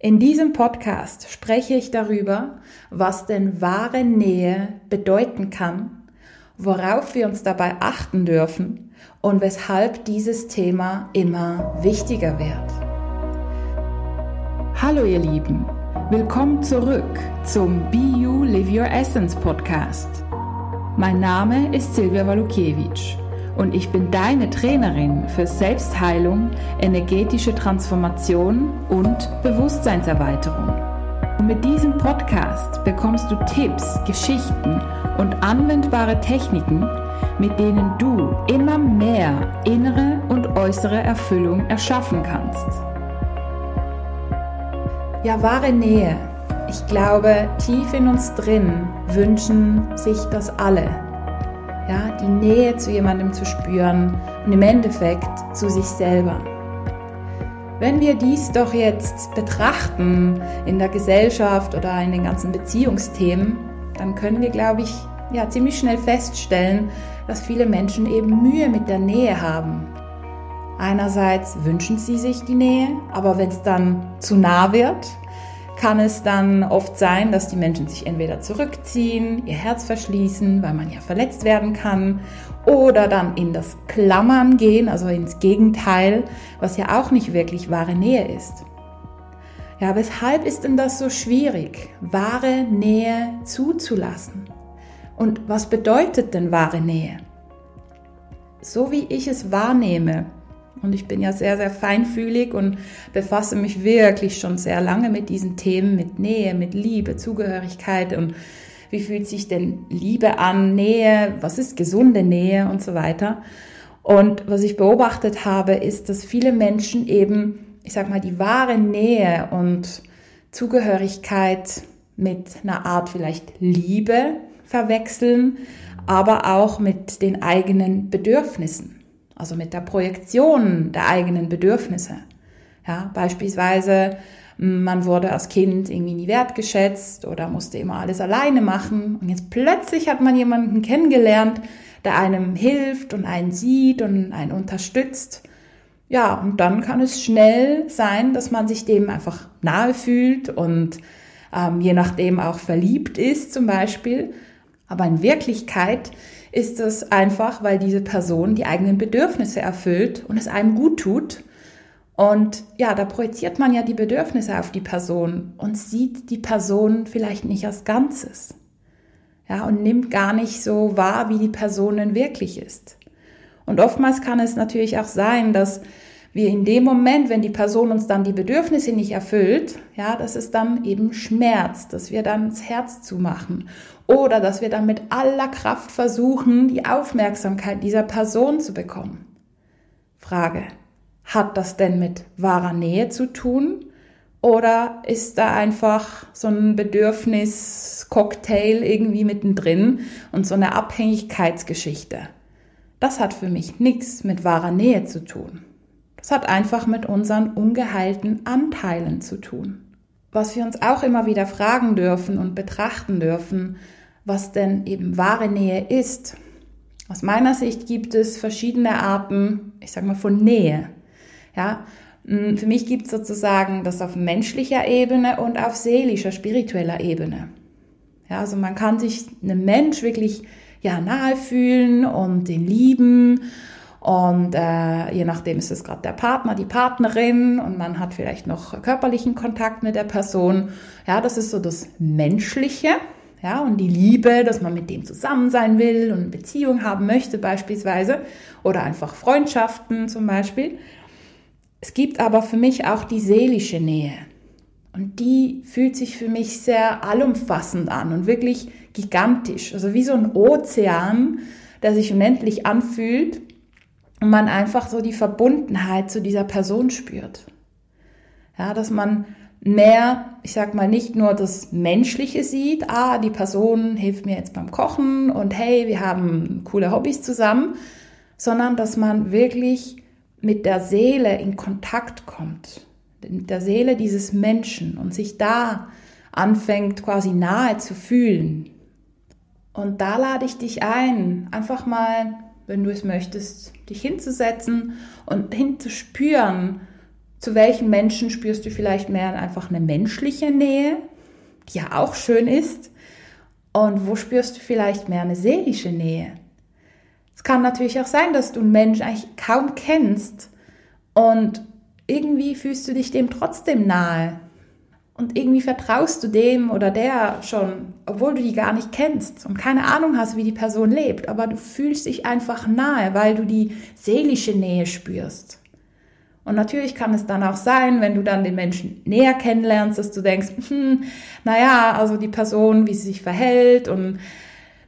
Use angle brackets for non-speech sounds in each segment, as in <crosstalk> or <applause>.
In diesem Podcast spreche ich darüber, was denn wahre Nähe bedeuten kann, worauf wir uns dabei achten dürfen und weshalb dieses Thema immer wichtiger wird. Hallo ihr Lieben, willkommen zurück zum Be You Live Your Essence Podcast. Mein Name ist Silvia Walukiewicz und ich bin deine Trainerin für Selbstheilung, energetische Transformation und Bewusstseinserweiterung. Und mit diesem Podcast bekommst du Tipps, Geschichten und anwendbare Techniken, mit denen du immer mehr innere und äußere Erfüllung erschaffen kannst. Ja, wahre Nähe. Ich glaube, tief in uns drin wünschen sich das alle die Nähe zu jemandem zu spüren und im Endeffekt zu sich selber. Wenn wir dies doch jetzt betrachten in der Gesellschaft oder in den ganzen Beziehungsthemen, dann können wir, glaube ich, ja, ziemlich schnell feststellen, dass viele Menschen eben Mühe mit der Nähe haben. Einerseits wünschen sie sich die Nähe, aber wenn es dann zu nah wird, kann es dann oft sein, dass die Menschen sich entweder zurückziehen, ihr Herz verschließen, weil man ja verletzt werden kann, oder dann in das Klammern gehen, also ins Gegenteil, was ja auch nicht wirklich wahre Nähe ist. Ja, weshalb ist denn das so schwierig, wahre Nähe zuzulassen? Und was bedeutet denn wahre Nähe? So wie ich es wahrnehme, und ich bin ja sehr, sehr feinfühlig und befasse mich wirklich schon sehr lange mit diesen Themen, mit Nähe, mit Liebe, Zugehörigkeit und wie fühlt sich denn Liebe an, Nähe, was ist gesunde Nähe und so weiter. Und was ich beobachtet habe, ist, dass viele Menschen eben, ich sag mal, die wahre Nähe und Zugehörigkeit mit einer Art vielleicht Liebe verwechseln, aber auch mit den eigenen Bedürfnissen also mit der Projektion der eigenen Bedürfnisse. Ja, beispielsweise, man wurde als Kind irgendwie nie wertgeschätzt oder musste immer alles alleine machen und jetzt plötzlich hat man jemanden kennengelernt, der einem hilft und einen sieht und einen unterstützt. Ja, und dann kann es schnell sein, dass man sich dem einfach nahe fühlt und ähm, je nachdem auch verliebt ist zum Beispiel. Aber in Wirklichkeit ist es einfach, weil diese Person die eigenen Bedürfnisse erfüllt und es einem gut tut. Und ja, da projiziert man ja die Bedürfnisse auf die Person und sieht die Person vielleicht nicht als Ganzes. Ja, und nimmt gar nicht so wahr, wie die Person wirklich ist. Und oftmals kann es natürlich auch sein, dass wir in dem Moment, wenn die Person uns dann die Bedürfnisse nicht erfüllt, ja, dass es dann eben schmerzt, dass wir dann das Herz zumachen oder dass wir dann mit aller Kraft versuchen, die Aufmerksamkeit dieser Person zu bekommen. Frage, hat das denn mit wahrer Nähe zu tun? Oder ist da einfach so ein Bedürfnis-Cocktail irgendwie mittendrin und so eine Abhängigkeitsgeschichte? Das hat für mich nichts mit wahrer Nähe zu tun. Das hat einfach mit unseren ungeheilten Anteilen zu tun. Was wir uns auch immer wieder fragen dürfen und betrachten dürfen, was denn eben wahre Nähe ist. Aus meiner Sicht gibt es verschiedene Arten, ich sage mal, von Nähe. Ja, für mich gibt es sozusagen das auf menschlicher Ebene und auf seelischer, spiritueller Ebene. Ja, also man kann sich einem Mensch wirklich ja nahe fühlen und den lieben und äh, je nachdem ist es gerade der Partner, die Partnerin und man hat vielleicht noch körperlichen Kontakt mit der Person. Ja, das ist so das Menschliche. Ja, und die Liebe, dass man mit dem zusammen sein will und eine Beziehung haben möchte beispielsweise oder einfach Freundschaften zum Beispiel. Es gibt aber für mich auch die seelische Nähe. Und die fühlt sich für mich sehr allumfassend an und wirklich gigantisch. Also wie so ein Ozean, der sich unendlich anfühlt und man einfach so die Verbundenheit zu dieser Person spürt. Ja, dass man mehr, ich sag mal, nicht nur das Menschliche sieht, ah, die Person hilft mir jetzt beim Kochen und hey, wir haben coole Hobbys zusammen, sondern dass man wirklich mit der Seele in Kontakt kommt, mit der Seele dieses Menschen und sich da anfängt quasi nahe zu fühlen. Und da lade ich dich ein, einfach mal, wenn du es möchtest, dich hinzusetzen und hinzuspüren, Zu welchen Menschen spürst du vielleicht mehr einfach eine menschliche Nähe, die ja auch schön ist? Und wo spürst du vielleicht mehr eine seelische Nähe? Es kann natürlich auch sein, dass du einen Menschen eigentlich kaum kennst und irgendwie fühlst du dich dem trotzdem nahe. Und irgendwie vertraust du dem oder der schon, obwohl du die gar nicht kennst und keine Ahnung hast, wie die Person lebt. Aber du fühlst dich einfach nahe, weil du die seelische Nähe spürst. Und natürlich kann es dann auch sein, wenn du dann den Menschen näher kennenlernst, dass du denkst, hm, naja, also die Person, wie sie sich verhält und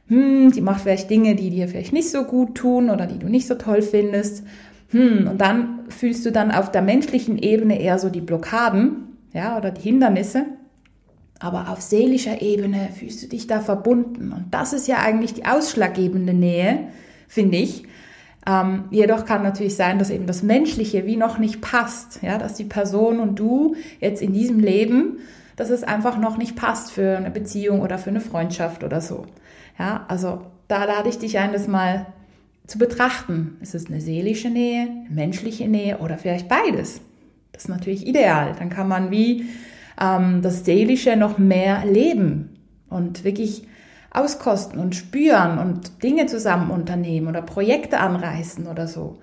hm, die macht vielleicht Dinge, die dir vielleicht nicht so gut tun oder die du nicht so toll findest. Hm, und dann fühlst du dann auf der menschlichen Ebene eher so die Blockaden ja, oder die Hindernisse. Aber auf seelischer Ebene fühlst du dich da verbunden. Und das ist ja eigentlich die ausschlaggebende Nähe, finde ich. Ähm, jedoch kann natürlich sein, dass eben das Menschliche wie noch nicht passt. Ja, dass die Person und du jetzt in diesem Leben, dass es einfach noch nicht passt für eine Beziehung oder für eine Freundschaft oder so. Ja, also da lade ich dich ein, das mal zu betrachten. Ist es eine seelische Nähe, eine menschliche Nähe oder vielleicht beides? Ist natürlich ideal. Dann kann man wie ähm, das Seelische noch mehr leben und wirklich auskosten und spüren und Dinge zusammen unternehmen oder Projekte anreißen oder so.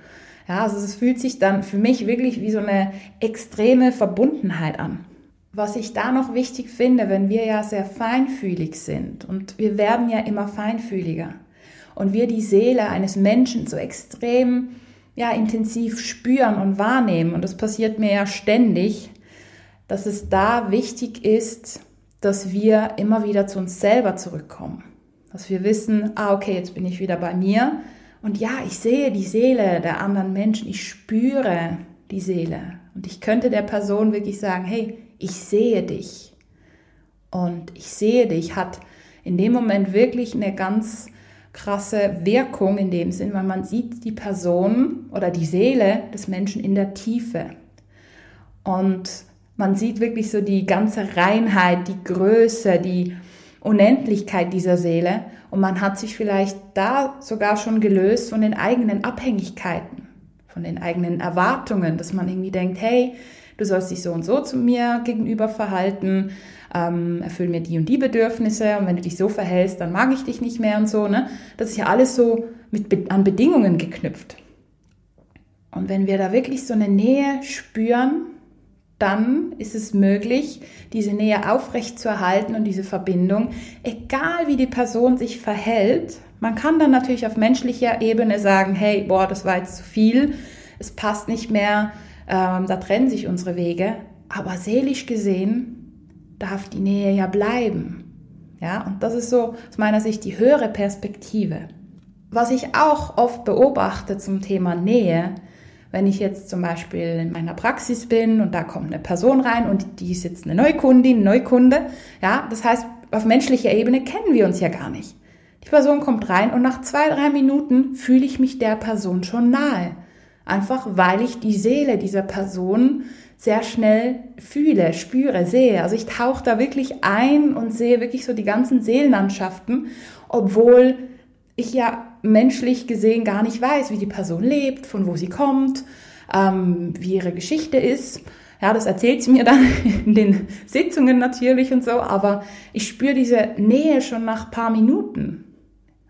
Ja, also es fühlt sich dann für mich wirklich wie so eine extreme Verbundenheit an. Was ich da noch wichtig finde, wenn wir ja sehr feinfühlig sind und wir werden ja immer feinfühliger und wir die Seele eines Menschen so extrem ja, intensiv spüren und wahrnehmen, und das passiert mir ja ständig, dass es da wichtig ist, dass wir immer wieder zu uns selber zurückkommen. Dass wir wissen, ah, okay, jetzt bin ich wieder bei mir. Und ja, ich sehe die Seele der anderen Menschen, ich spüre die Seele. Und ich könnte der Person wirklich sagen, hey, ich sehe dich. Und ich sehe dich hat in dem Moment wirklich eine ganz krasse Wirkung in dem Sinn, weil man sieht die Person oder die Seele des Menschen in der Tiefe. Und man sieht wirklich so die ganze Reinheit, die Größe, die Unendlichkeit dieser Seele. Und man hat sich vielleicht da sogar schon gelöst von den eigenen Abhängigkeiten, von den eigenen Erwartungen, dass man irgendwie denkt, hey, du sollst dich so und so zu mir gegenüber verhalten, ähm, erfüll mir die und die Bedürfnisse und wenn du dich so verhältst, dann mag ich dich nicht mehr und so. Ne? Das ist ja alles so mit, an Bedingungen geknüpft. Und wenn wir da wirklich so eine Nähe spüren, dann ist es möglich, diese Nähe aufrecht zu erhalten und diese Verbindung, egal wie die Person sich verhält. Man kann dann natürlich auf menschlicher Ebene sagen, hey, boah, das war jetzt zu viel, es passt nicht mehr, ähm, da trennen sich unsere Wege. Aber seelisch gesehen darf die Nähe ja bleiben. Ja, und das ist so aus meiner Sicht die höhere Perspektive. Was ich auch oft beobachte zum Thema Nähe, wenn ich jetzt zum Beispiel in meiner Praxis bin und da kommt eine Person rein und die ist jetzt eine Neukundin, Neukunde, ja, das heißt, auf menschlicher Ebene kennen wir uns ja gar nicht. Die Person kommt rein und nach zwei, drei Minuten fühle ich mich der Person schon nahe. Einfach weil ich die Seele dieser Person sehr schnell fühle, spüre, sehe. Also ich tauche da wirklich ein und sehe wirklich so die ganzen Seelenlandschaften, obwohl ich ja menschlich gesehen gar nicht weiß, wie die Person lebt, von wo sie kommt, ähm, wie ihre Geschichte ist. Ja, das erzählt sie mir dann <laughs> in den Sitzungen natürlich und so, aber ich spüre diese Nähe schon nach paar Minuten.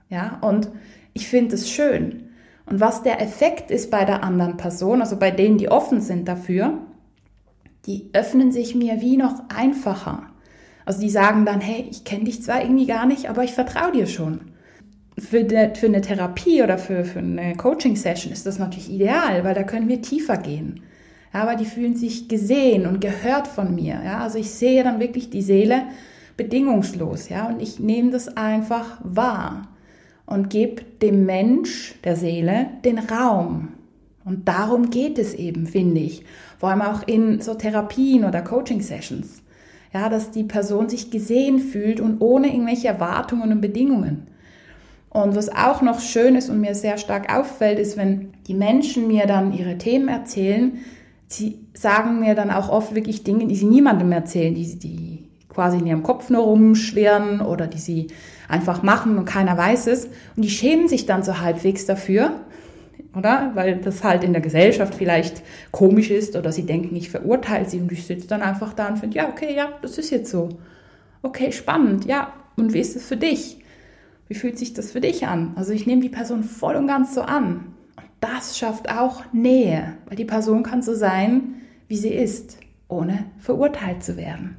Ja, und ich finde es schön. Und was der Effekt ist bei der anderen Person, also bei denen, die offen sind dafür, die öffnen sich mir wie noch einfacher. Also die sagen dann, hey, ich kenne dich zwar irgendwie gar nicht, aber ich vertraue dir schon. Für, de, für eine Therapie oder für, für eine Coaching-Session ist das natürlich ideal, weil da können wir tiefer gehen. Ja, aber die fühlen sich gesehen und gehört von mir. Ja, also ich sehe dann wirklich die Seele bedingungslos. Ja, und ich nehme das einfach wahr und gebe dem Mensch, der Seele, den Raum. Und darum geht es eben, finde ich. Vor allem auch in so Therapien oder Coaching-Sessions. Ja, dass die Person sich gesehen fühlt und ohne irgendwelche Erwartungen und Bedingungen. Und was auch noch schön ist und mir sehr stark auffällt, ist, wenn die Menschen mir dann ihre Themen erzählen, sie sagen mir dann auch oft wirklich Dinge, die sie niemandem erzählen, die, die quasi in ihrem Kopf nur rumschwirren oder die sie einfach machen und keiner weiß es. Und die schämen sich dann so halbwegs dafür oder? Weil das halt in der Gesellschaft vielleicht komisch ist oder sie denken, ich verurteile sie und ich sitze dann einfach da und finde, ja, okay, ja, das ist jetzt so. Okay, spannend, ja. Und wie ist es für dich? Wie fühlt sich das für dich an? Also ich nehme die Person voll und ganz so an. Und das schafft auch Nähe, weil die Person kann so sein, wie sie ist, ohne verurteilt zu werden.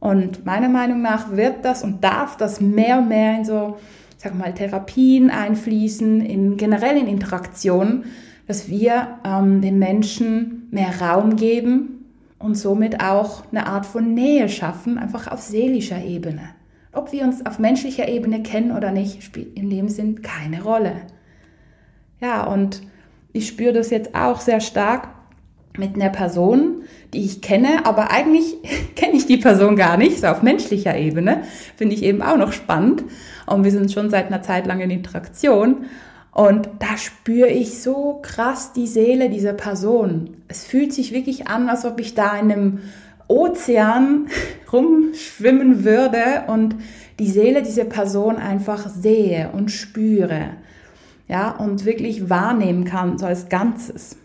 Und meiner Meinung nach wird das und darf das mehr und mehr in so sag mal, Therapien einfließen, in generell in Interaktionen, dass wir ähm, den Menschen mehr Raum geben und somit auch eine Art von Nähe schaffen, einfach auf seelischer Ebene. Ob wir uns auf menschlicher Ebene kennen oder nicht, spielt in dem Sinn keine Rolle. Ja, und ich spüre das jetzt auch sehr stark mit einer Person, die ich kenne, aber eigentlich <laughs> kenne ich die Person gar nicht, so auf menschlicher Ebene, finde ich eben auch noch spannend. Und wir sind schon seit einer Zeit lang in Interaktion. Und da spüre ich so krass die Seele dieser Person. Es fühlt sich wirklich an, als ob ich da in einem Ozean <laughs> rumschwimmen würde und die Seele dieser Person einfach sehe und spüre. Ja, und wirklich wahrnehmen kann, so als Ganzes.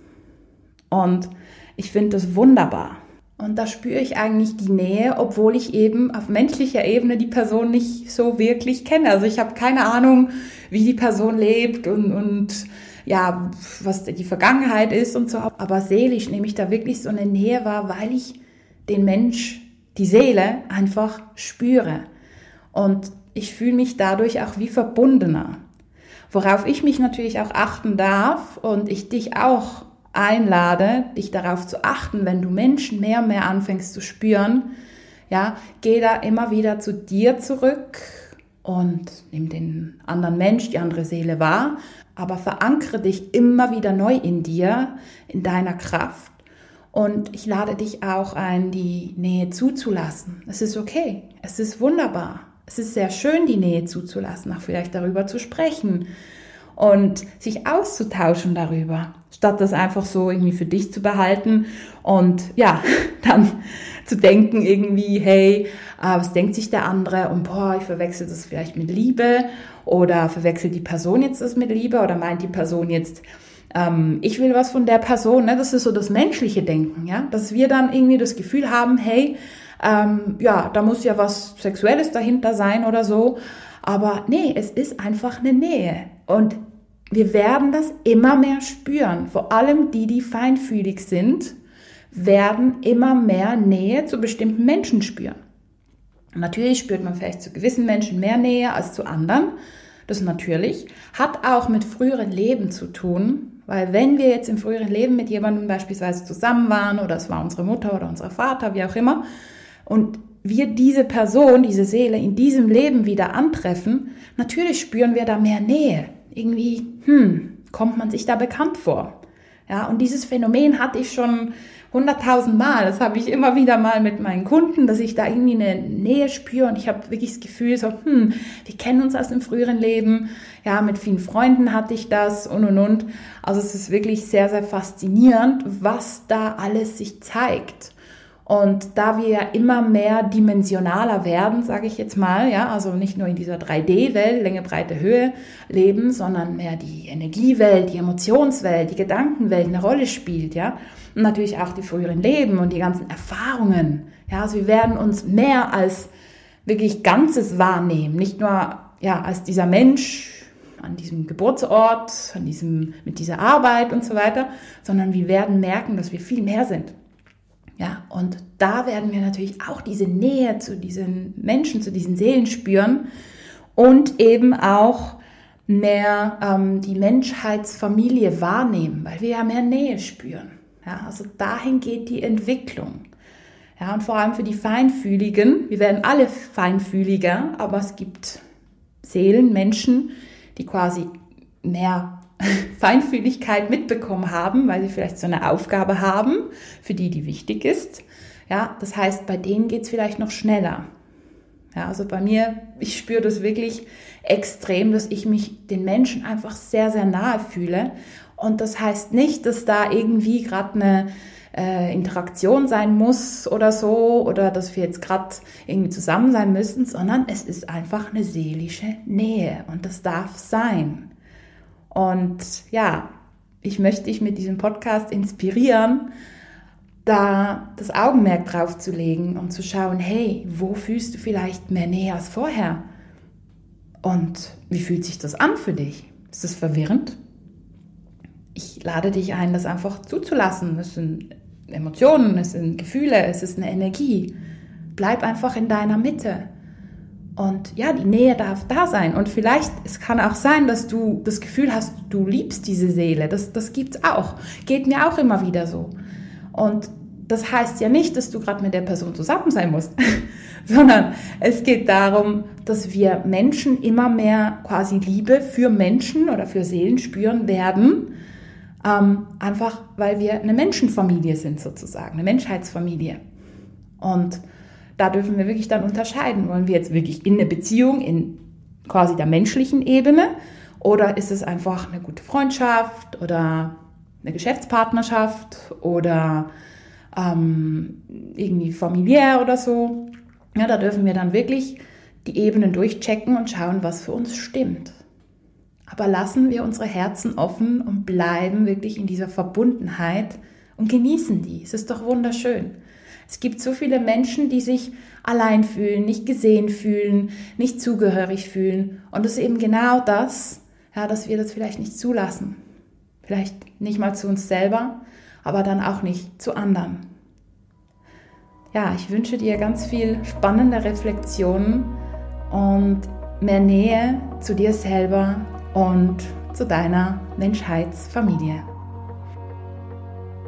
Und ich finde das wunderbar. Und da spüre ich eigentlich die Nähe, obwohl ich eben auf menschlicher Ebene die Person nicht so wirklich kenne. Also ich habe keine Ahnung, wie die Person lebt und, und ja, was die Vergangenheit ist und so. Aber seelisch nehme ich da wirklich so eine Nähe wahr, weil ich den Mensch, die Seele einfach spüre. Und ich fühle mich dadurch auch wie verbundener. Worauf ich mich natürlich auch achten darf und ich dich auch einlade, dich darauf zu achten, wenn du Menschen mehr und mehr anfängst zu spüren, ja, geh da immer wieder zu dir zurück und nimm den anderen Mensch, die andere Seele wahr, aber verankere dich immer wieder neu in dir, in deiner Kraft. Und ich lade dich auch ein, die Nähe zuzulassen. Es ist okay. Es ist wunderbar. Es ist sehr schön, die Nähe zuzulassen, auch vielleicht darüber zu sprechen und sich auszutauschen darüber, statt das einfach so irgendwie für dich zu behalten und ja, <laughs> dann zu denken irgendwie, hey, äh, was denkt sich der andere und boah, ich verwechsel das vielleicht mit Liebe oder verwechselt die Person jetzt das mit Liebe oder meint die Person jetzt, ähm, ich will was von der Person, ne? das ist so das menschliche Denken, ja, dass wir dann irgendwie das Gefühl haben, hey, ähm, ja, da muss ja was Sexuelles dahinter sein oder so, aber nee, es ist einfach eine Nähe. Und wir werden das immer mehr spüren. Vor allem die, die feinfühlig sind, werden immer mehr Nähe zu bestimmten Menschen spüren. Natürlich spürt man vielleicht zu gewissen Menschen mehr Nähe als zu anderen. Das natürlich hat auch mit früheren Leben zu tun, weil wenn wir jetzt im früheren Leben mit jemandem beispielsweise zusammen waren oder es war unsere Mutter oder unser Vater, wie auch immer, und wir diese Person, diese Seele in diesem Leben wieder antreffen, natürlich spüren wir da mehr Nähe irgendwie, hm, kommt man sich da bekannt vor. Ja, und dieses Phänomen hatte ich schon hunderttausend Mal. Das habe ich immer wieder mal mit meinen Kunden, dass ich da irgendwie eine Nähe spüre und ich habe wirklich das Gefühl so, hm, wir kennen uns aus dem früheren Leben. Ja, mit vielen Freunden hatte ich das und und und. Also es ist wirklich sehr, sehr faszinierend, was da alles sich zeigt. Und da wir ja immer mehr dimensionaler werden, sage ich jetzt mal, ja, also nicht nur in dieser 3D-Welt, Länge, Breite, Höhe leben, sondern mehr die Energiewelt, die Emotionswelt, die Gedankenwelt eine Rolle spielt, ja. Und natürlich auch die früheren Leben und die ganzen Erfahrungen. Ja, also wir werden uns mehr als wirklich Ganzes wahrnehmen, nicht nur ja als dieser Mensch an diesem Geburtsort, an diesem mit dieser Arbeit und so weiter, sondern wir werden merken, dass wir viel mehr sind. Ja, und da werden wir natürlich auch diese Nähe zu diesen Menschen, zu diesen Seelen spüren und eben auch mehr ähm, die Menschheitsfamilie wahrnehmen, weil wir ja mehr Nähe spüren. Ja, also dahin geht die Entwicklung. Ja, und vor allem für die Feinfühligen, wir werden alle feinfühliger, aber es gibt Seelen, Menschen, die quasi mehr <laughs> Feinfühligkeit mitbekommen haben, weil sie vielleicht so eine Aufgabe haben, für die die wichtig ist. Ja, das heißt, bei denen geht es vielleicht noch schneller. Ja, also bei mir, ich spüre das wirklich extrem, dass ich mich den Menschen einfach sehr, sehr nahe fühle. Und das heißt nicht, dass da irgendwie gerade eine äh, Interaktion sein muss oder so oder dass wir jetzt gerade irgendwie zusammen sein müssen, sondern es ist einfach eine seelische Nähe und das darf sein. Und ja, ich möchte dich mit diesem Podcast inspirieren, da das Augenmerk drauf zu legen und zu schauen, hey, wo fühlst du vielleicht mehr Nähe als vorher? Und wie fühlt sich das an für dich? Ist das verwirrend? Ich lade dich ein, das einfach zuzulassen. Es sind Emotionen, es sind Gefühle, es ist eine Energie. Bleib einfach in deiner Mitte. Und ja, die Nähe darf da sein. Und vielleicht, es kann auch sein, dass du das Gefühl hast, du liebst diese Seele. Das, das es auch. Geht mir auch immer wieder so. Und das heißt ja nicht, dass du gerade mit der Person zusammen sein musst, <laughs> sondern es geht darum, dass wir Menschen immer mehr quasi Liebe für Menschen oder für Seelen spüren werden. Ähm, einfach weil wir eine Menschenfamilie sind sozusagen, eine Menschheitsfamilie. Und da dürfen wir wirklich dann unterscheiden. Wollen wir jetzt wirklich in eine Beziehung, in quasi der menschlichen Ebene, oder ist es einfach eine gute Freundschaft oder eine Geschäftspartnerschaft oder ähm, irgendwie familiär oder so? Ja, da dürfen wir dann wirklich die Ebenen durchchecken und schauen, was für uns stimmt. Aber lassen wir unsere Herzen offen und bleiben wirklich in dieser Verbundenheit und genießen die. Es ist doch wunderschön. Es gibt so viele Menschen, die sich allein fühlen, nicht gesehen fühlen, nicht zugehörig fühlen. Und es ist eben genau das, ja, dass wir das vielleicht nicht zulassen. Vielleicht nicht mal zu uns selber, aber dann auch nicht zu anderen. Ja, ich wünsche dir ganz viel spannende Reflexionen und mehr Nähe zu dir selber und zu deiner Menschheitsfamilie.